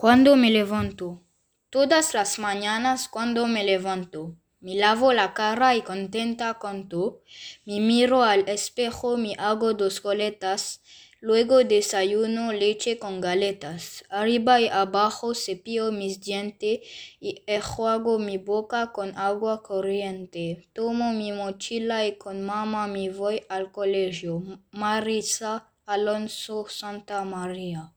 Cuando me levanto. Todas las mañanas cuando me levanto. Me lavo la cara y contenta canto. Me miro al espejo, me hago dos coletas. Luego desayuno leche con galetas. Arriba y abajo cepillo mis dientes y enjuago mi boca con agua corriente. Tomo mi mochila y con mamá me voy al colegio. Marisa Alonso Santa María.